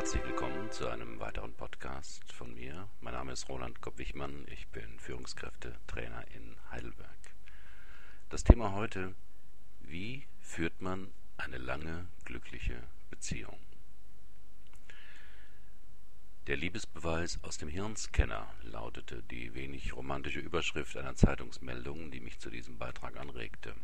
Herzlich willkommen zu einem weiteren Podcast von mir. Mein Name ist Roland Kopp-Wichmann. Ich bin Führungskräftetrainer in Heidelberg. Das Thema heute, wie führt man eine lange, glückliche Beziehung? Der Liebesbeweis aus dem Hirnscanner lautete die wenig romantische Überschrift einer Zeitungsmeldung, die mich zu diesem Beitrag anregte.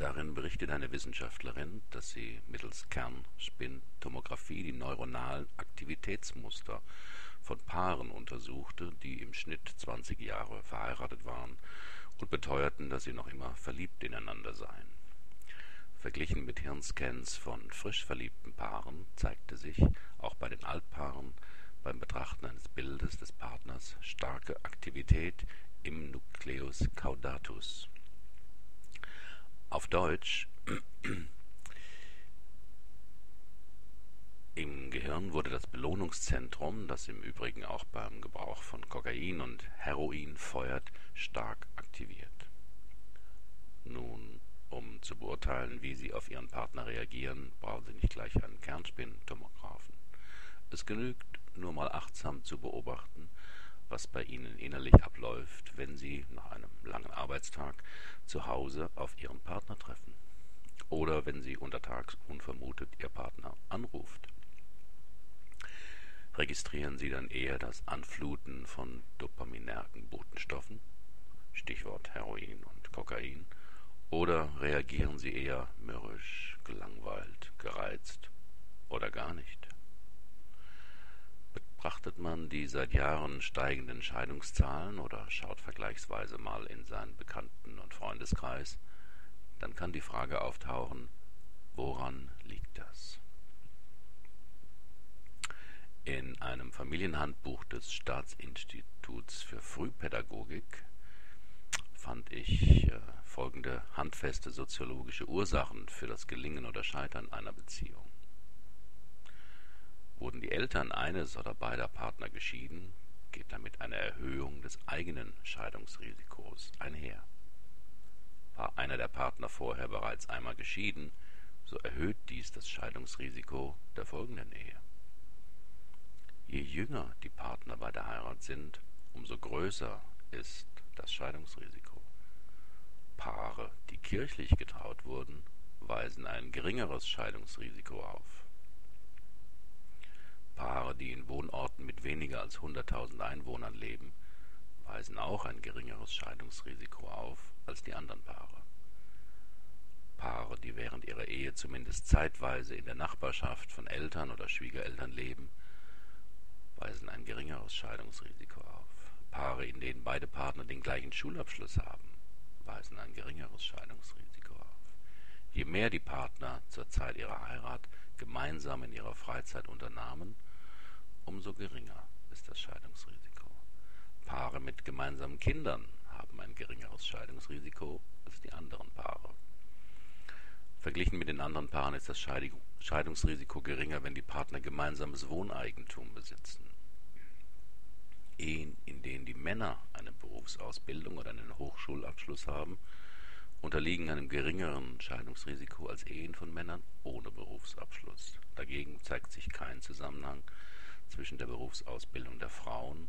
Darin berichtet eine Wissenschaftlerin, dass sie mittels Kernspintomographie die neuronalen Aktivitätsmuster von Paaren untersuchte, die im Schnitt 20 Jahre verheiratet waren und beteuerten, dass sie noch immer verliebt ineinander seien. Verglichen mit Hirnscans von frisch verliebten Paaren zeigte sich auch bei den Altpaaren beim Betrachten eines Bildes des Partners starke Aktivität im Nucleus caudatus Deutsch. Im Gehirn wurde das Belohnungszentrum, das im Übrigen auch beim Gebrauch von Kokain und Heroin feuert, stark aktiviert. Nun, um zu beurteilen, wie Sie auf Ihren Partner reagieren, brauchen Sie nicht gleich einen Kernspintomographen. Es genügt, nur mal achtsam zu beobachten, was bei Ihnen innerlich abläuft, wenn Sie nach einem langen Arbeitstag zu Hause auf Ihren Partner treffen. Oder wenn Sie untertags unvermutet Ihr Partner anruft. Registrieren Sie dann eher das Anfluten von dopaminergen Botenstoffen, Stichwort Heroin und Kokain, oder reagieren Sie eher mürrisch, gelangweilt, gereizt oder gar nicht? Betrachtet man die seit Jahren steigenden Scheidungszahlen oder schaut vergleichsweise mal in seinen Bekannten- und Freundeskreis, dann kann die Frage auftauchen, woran liegt das? In einem Familienhandbuch des Staatsinstituts für Frühpädagogik fand ich äh, folgende handfeste soziologische Ursachen für das Gelingen oder Scheitern einer Beziehung. Wurden die Eltern eines oder beider Partner geschieden, geht damit eine Erhöhung des eigenen Scheidungsrisikos einher. War einer der Partner vorher bereits einmal geschieden, so erhöht dies das Scheidungsrisiko der folgenden Ehe. Je jünger die Partner bei der Heirat sind, umso größer ist das Scheidungsrisiko. Paare, die kirchlich getraut wurden, weisen ein geringeres Scheidungsrisiko auf. Paare, die in Wohnorten mit weniger als 100.000 Einwohnern leben, weisen auch ein geringeres Scheidungsrisiko auf als die anderen Paare. Paare, die während ihrer Ehe zumindest zeitweise in der Nachbarschaft von Eltern oder Schwiegereltern leben, weisen ein geringeres Scheidungsrisiko auf. Paare, in denen beide Partner den gleichen Schulabschluss haben, weisen ein geringeres Scheidungsrisiko auf. Je mehr die Partner zur Zeit ihrer Heirat gemeinsam in ihrer Freizeit unternahmen, umso geringer ist das Scheidungsrisiko. Paare mit gemeinsamen Kindern haben ein geringeres Scheidungsrisiko als die anderen Paare. Verglichen mit den anderen Paaren ist das Scheidungsrisiko geringer, wenn die Partner gemeinsames Wohneigentum besitzen. Ehen, in denen die Männer eine Berufsausbildung oder einen Hochschulabschluss haben, unterliegen einem geringeren Scheidungsrisiko als Ehen von Männern ohne Berufsabschluss. Dagegen zeigt sich kein Zusammenhang zwischen der Berufsausbildung der Frauen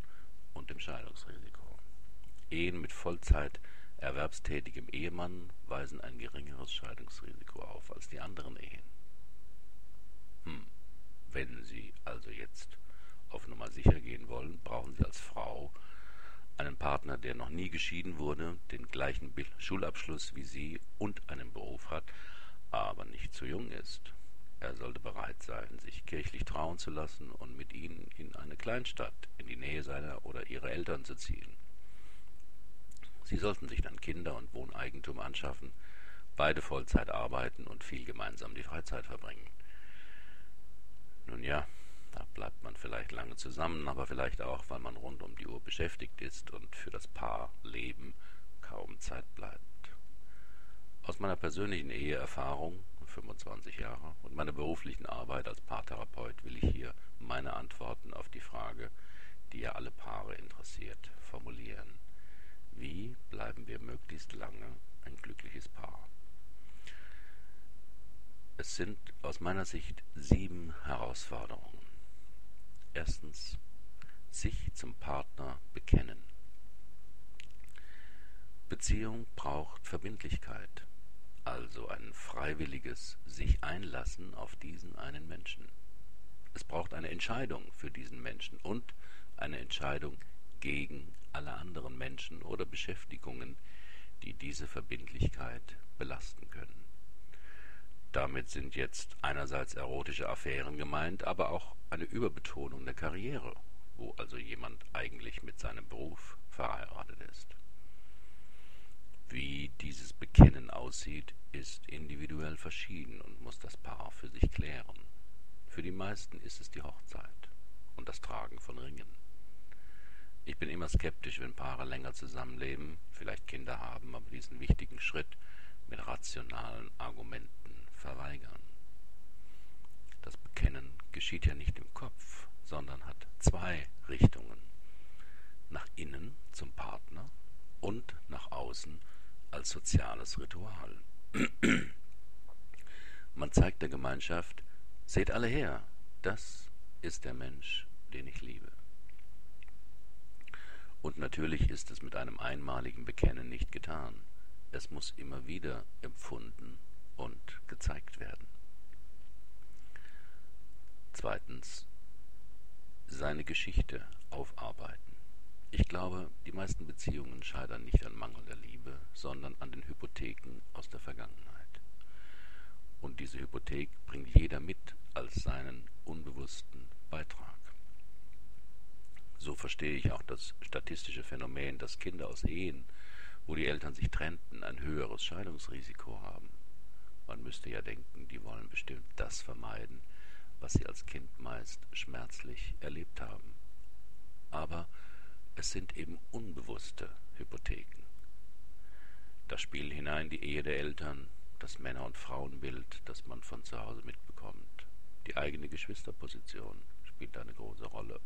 und dem Scheidungsrisiko. Ehen mit Vollzeit erwerbstätigem Ehemann weisen ein geringeres Scheidungsrisiko auf als die anderen Ehen. Hm. Wenn Sie also jetzt auf Nummer sicher gehen wollen, brauchen Sie als Frau einen Partner, der noch nie geschieden wurde, den gleichen Schulabschluss wie Sie und einen Beruf hat, aber nicht zu jung ist. Er sollte bereit sein, sich kirchlich trauen zu lassen und mit ihnen in eine Kleinstadt, in die Nähe seiner oder ihrer Eltern zu ziehen. Sie sollten sich dann Kinder und Wohneigentum anschaffen, beide Vollzeit arbeiten und viel gemeinsam die Freizeit verbringen. Nun ja, da bleibt man vielleicht lange zusammen, aber vielleicht auch, weil man rund um die Uhr beschäftigt ist und für das Paar Leben kaum Zeit bleibt. Aus meiner persönlichen Eheerfahrung 25 Jahre, und meiner beruflichen Arbeit als Paartherapeut will ich hier meine Antworten auf die Frage, die ja alle Paare interessiert, formulieren. Wie bleiben wir möglichst lange ein glückliches Paar? Es sind aus meiner Sicht sieben Herausforderungen. Erstens, sich zum Partner bekennen. Beziehung braucht Verbindlichkeit, also ein freiwilliges sich einlassen auf diesen einen Menschen. Es braucht eine Entscheidung für diesen Menschen und eine Entscheidung gegen alle anderen Menschen oder Beschäftigungen, die diese Verbindlichkeit belasten können. Damit sind jetzt einerseits erotische Affären gemeint, aber auch eine Überbetonung der Karriere, wo also jemand eigentlich mit seinem Beruf verheiratet ist. Wie dieses Bekennen aussieht, ist individuell verschieden und muss das Paar für sich klären. Für die meisten ist es die Hochzeit und das Tragen von Ringen. Ich bin immer skeptisch, wenn Paare länger zusammenleben, vielleicht Kinder haben, aber diesen wichtigen Schritt mit rationalen Argumenten verweigern. Das Bekennen geschieht ja nicht im Kopf, sondern hat zwei Richtungen. Nach innen zum Partner und nach außen als soziales Ritual. Man zeigt der Gemeinschaft, seht alle her, das ist der Mensch, den ich liebe. Und natürlich ist es mit einem einmaligen Bekennen nicht getan. Es muss immer wieder empfunden und gezeigt werden. Zweitens, seine Geschichte aufarbeiten. Ich glaube, die meisten Beziehungen scheitern nicht an mangelnder Liebe, sondern an den Hypotheken aus der Vergangenheit. Und diese Hypothek bringt jeder mit als seinen unbewussten Beitrag. So verstehe ich auch das statistische Phänomen, dass Kinder aus Ehen, wo die Eltern sich trennten, ein höheres Scheidungsrisiko haben. Man müsste ja denken, die wollen bestimmt das vermeiden, was sie als Kind meist schmerzlich erlebt haben. Aber es sind eben unbewusste Hypotheken. Das Spiel hinein die Ehe der Eltern, das Männer- und Frauenbild, das man von zu Hause mitbekommt. Die eigene Geschwisterposition spielt eine große Rolle.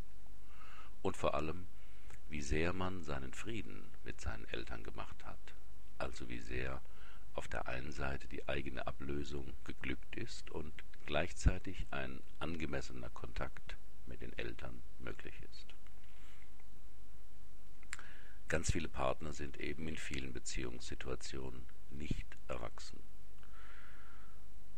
Und vor allem, wie sehr man seinen Frieden mit seinen Eltern gemacht hat. Also wie sehr auf der einen Seite die eigene Ablösung geglückt ist und gleichzeitig ein angemessener Kontakt mit den Eltern möglich ist. Ganz viele Partner sind eben in vielen Beziehungssituationen nicht erwachsen.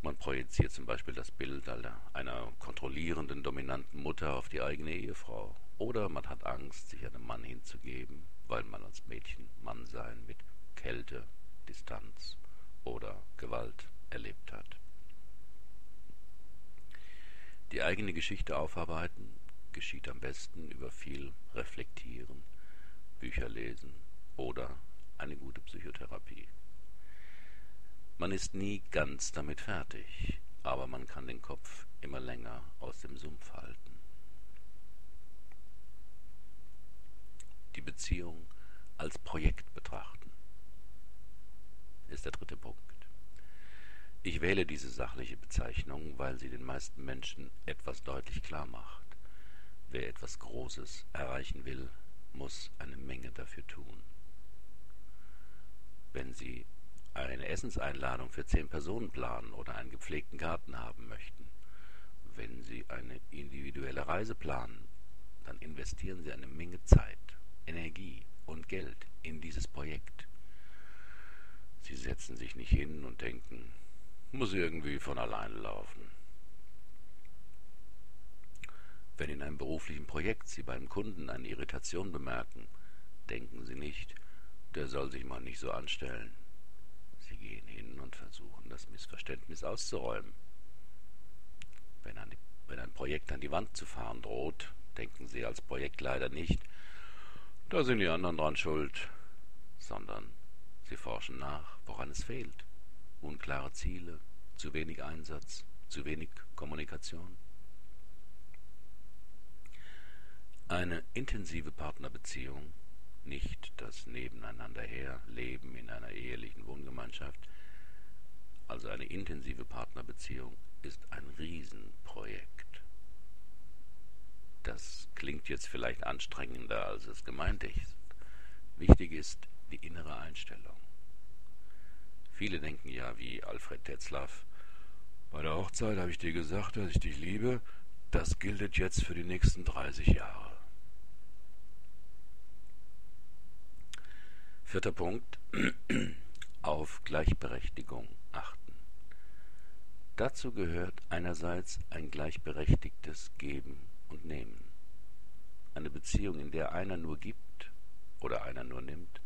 Man projiziert zum Beispiel das Bild einer kontrollierenden, dominanten Mutter auf die eigene Ehefrau. Oder man hat Angst, sich einem Mann hinzugeben, weil man als Mädchen Mannsein mit Kälte, Distanz oder Gewalt erlebt hat. Die eigene Geschichte aufarbeiten geschieht am besten über viel Reflektieren, Bücher lesen oder eine gute Psychotherapie. Man ist nie ganz damit fertig, aber man kann den Kopf immer länger aus dem Sumpf halten. Die Beziehung als Projekt betrachten ist der dritte Punkt. Ich wähle diese sachliche Bezeichnung, weil sie den meisten Menschen etwas deutlich klar macht. Wer etwas Großes erreichen will, muss eine Menge dafür tun. Wenn Sie eine Essenseinladung für zehn Personen planen oder einen gepflegten Garten haben möchten, wenn Sie eine individuelle Reise planen, dann investieren Sie eine Menge Zeit, Energie und Geld in dieses Projekt. Sie setzen sich nicht hin und denken, muss irgendwie von alleine laufen. Wenn in einem beruflichen Projekt Sie beim Kunden eine Irritation bemerken, denken Sie nicht, der soll sich mal nicht so anstellen. Sie gehen hin und versuchen, das Missverständnis auszuräumen. Wenn ein, wenn ein Projekt an die Wand zu fahren droht, denken Sie als Projektleiter nicht, da sind die anderen dran schuld, sondern Sie forschen nach, woran es fehlt. Unklare Ziele, zu wenig Einsatz, zu wenig Kommunikation. Eine intensive Partnerbeziehung, nicht das Nebeneinanderher Leben in einer ehelichen Wohngemeinschaft, also eine intensive Partnerbeziehung ist ein Riesenprojekt. Das klingt jetzt vielleicht anstrengender, als es gemeint ist. Wichtig ist die innere Einstellung. Viele denken ja wie Alfred Tetzlaff, Bei der Hochzeit habe ich dir gesagt, dass ich dich liebe. Das gilt jetzt für die nächsten 30 Jahre. Vierter Punkt. Auf Gleichberechtigung achten. Dazu gehört einerseits ein gleichberechtigtes Geben und Nehmen. Eine Beziehung, in der einer nur gibt oder einer nur nimmt,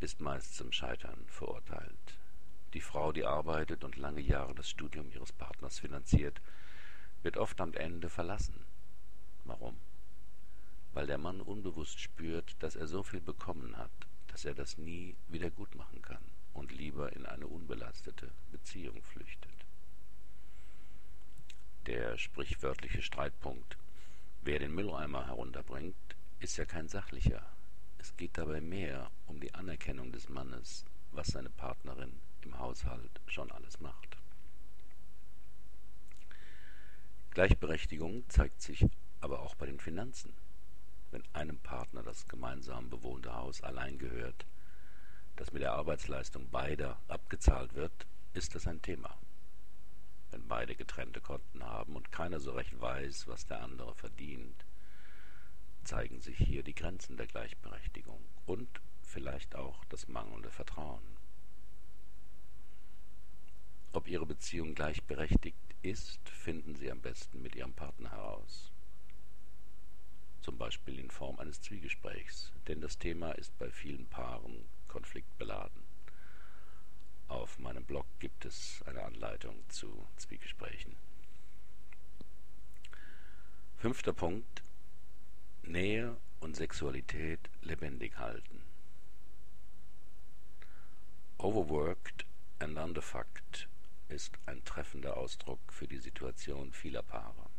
ist meist zum Scheitern verurteilt. Die Frau, die arbeitet und lange Jahre das Studium ihres Partners finanziert, wird oft am Ende verlassen. Warum? Weil der Mann unbewusst spürt, dass er so viel bekommen hat, dass er das nie wieder gut machen kann und lieber in eine unbelastete Beziehung flüchtet. Der sprichwörtliche Streitpunkt, wer den Mülleimer herunterbringt, ist ja kein sachlicher. Es geht dabei mehr um die Anerkennung des Mannes, was seine Partnerin im Haushalt schon alles macht. Gleichberechtigung zeigt sich aber auch bei den Finanzen. Wenn einem Partner das gemeinsam bewohnte Haus allein gehört, das mit der Arbeitsleistung beider abgezahlt wird, ist das ein Thema. Wenn beide getrennte Konten haben und keiner so recht weiß, was der andere verdient, zeigen sich hier die Grenzen der Gleichberechtigung und vielleicht auch das mangelnde Vertrauen. Ob Ihre Beziehung gleichberechtigt ist, finden Sie am besten mit Ihrem Partner heraus. Zum Beispiel in Form eines Zwiegesprächs, denn das Thema ist bei vielen Paaren konfliktbeladen. Auf meinem Blog gibt es eine Anleitung zu Zwiegesprächen. Fünfter Punkt. Nähe und Sexualität lebendig halten. Overworked and underfucked ist ein treffender Ausdruck für die Situation vieler Paare.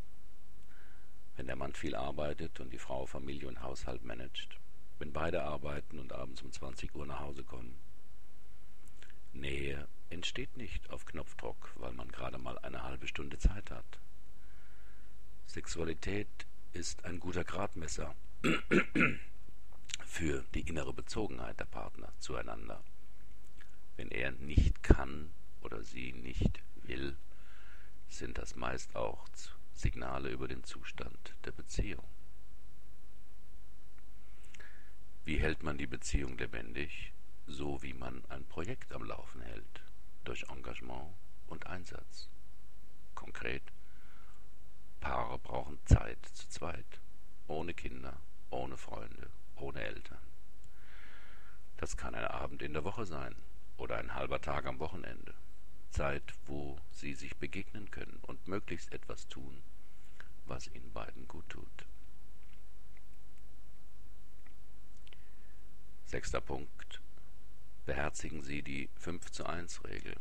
Wenn der Mann viel arbeitet und die Frau Familie und Haushalt managt, wenn beide arbeiten und abends um 20 Uhr nach Hause kommen. Nähe entsteht nicht auf Knopfdruck, weil man gerade mal eine halbe Stunde Zeit hat. Sexualität ist ein guter Gradmesser für die innere Bezogenheit der Partner zueinander. Wenn er nicht kann, oder sie nicht will, sind das meist auch Signale über den Zustand der Beziehung. Wie hält man die Beziehung lebendig? So wie man ein Projekt am Laufen hält, durch Engagement und Einsatz. Konkret, Paare brauchen Zeit zu zweit, ohne Kinder, ohne Freunde, ohne Eltern. Das kann ein Abend in der Woche sein oder ein halber Tag am Wochenende. Zeit, wo sie sich begegnen können und möglichst etwas tun, was ihnen beiden gut tut. Sechster Punkt. Beherzigen Sie die 5 zu 1 Regel.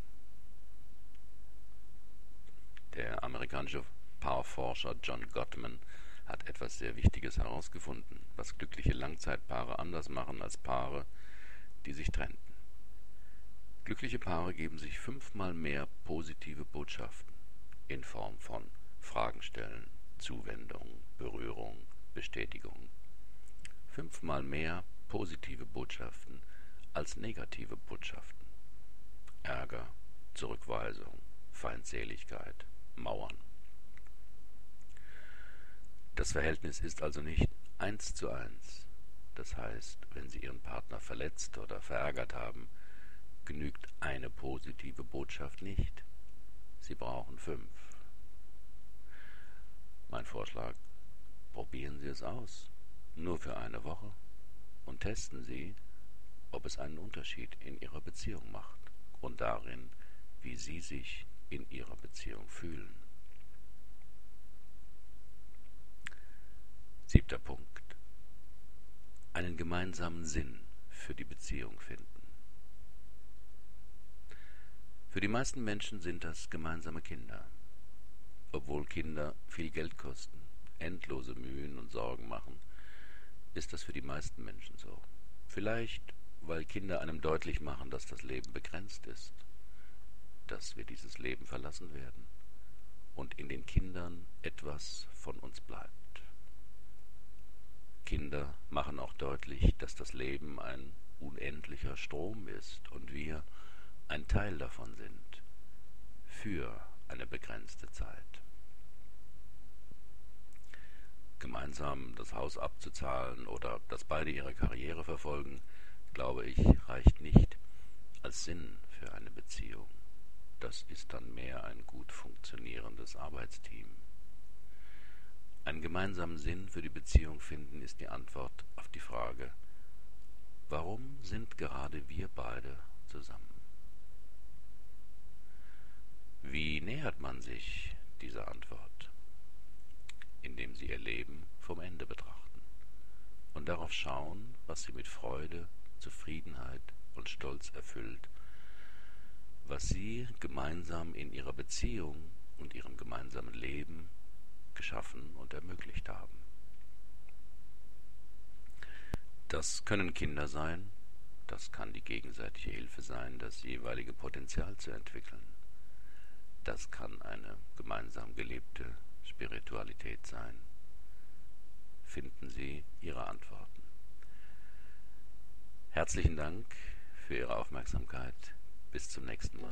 Der amerikanische Paarforscher John Gottman hat etwas sehr Wichtiges herausgefunden, was glückliche Langzeitpaare anders machen als Paare, die sich trennten. Glückliche Paare geben sich fünfmal mehr positive Botschaften in Form von Fragen stellen, Zuwendung, Berührung, Bestätigung. Fünfmal mehr positive Botschaften als negative Botschaften. Ärger, Zurückweisung, Feindseligkeit, Mauern. Das Verhältnis ist also nicht eins zu eins. Das heißt, wenn Sie Ihren Partner verletzt oder verärgert haben, genügt eine positive Botschaft nicht. Sie brauchen fünf. Mein Vorschlag, probieren Sie es aus, nur für eine Woche, und testen Sie, ob es einen Unterschied in Ihrer Beziehung macht und darin, wie Sie sich in Ihrer Beziehung fühlen. Siebter Punkt. Einen gemeinsamen Sinn für die Beziehung finden. Für die meisten Menschen sind das gemeinsame Kinder. Obwohl Kinder viel Geld kosten, endlose Mühen und Sorgen machen, ist das für die meisten Menschen so. Vielleicht, weil Kinder einem deutlich machen, dass das Leben begrenzt ist, dass wir dieses Leben verlassen werden und in den Kindern etwas von uns bleibt. Kinder machen auch deutlich, dass das Leben ein unendlicher Strom ist und wir ein Teil davon sind, für eine begrenzte Zeit. Gemeinsam das Haus abzuzahlen oder dass beide ihre Karriere verfolgen, glaube ich, reicht nicht als Sinn für eine Beziehung. Das ist dann mehr ein gut funktionierendes Arbeitsteam. Einen gemeinsamen Sinn für die Beziehung finden ist die Antwort auf die Frage, warum sind gerade wir beide zusammen? Wie nähert man sich dieser Antwort? Indem sie ihr Leben vom Ende betrachten und darauf schauen, was sie mit Freude, Zufriedenheit und Stolz erfüllt, was sie gemeinsam in ihrer Beziehung und ihrem gemeinsamen Leben geschaffen und ermöglicht haben. Das können Kinder sein, das kann die gegenseitige Hilfe sein, das jeweilige Potenzial zu entwickeln. Das kann eine gemeinsam gelebte Spiritualität sein. Finden Sie Ihre Antworten. Herzlichen Dank für Ihre Aufmerksamkeit. Bis zum nächsten Mal.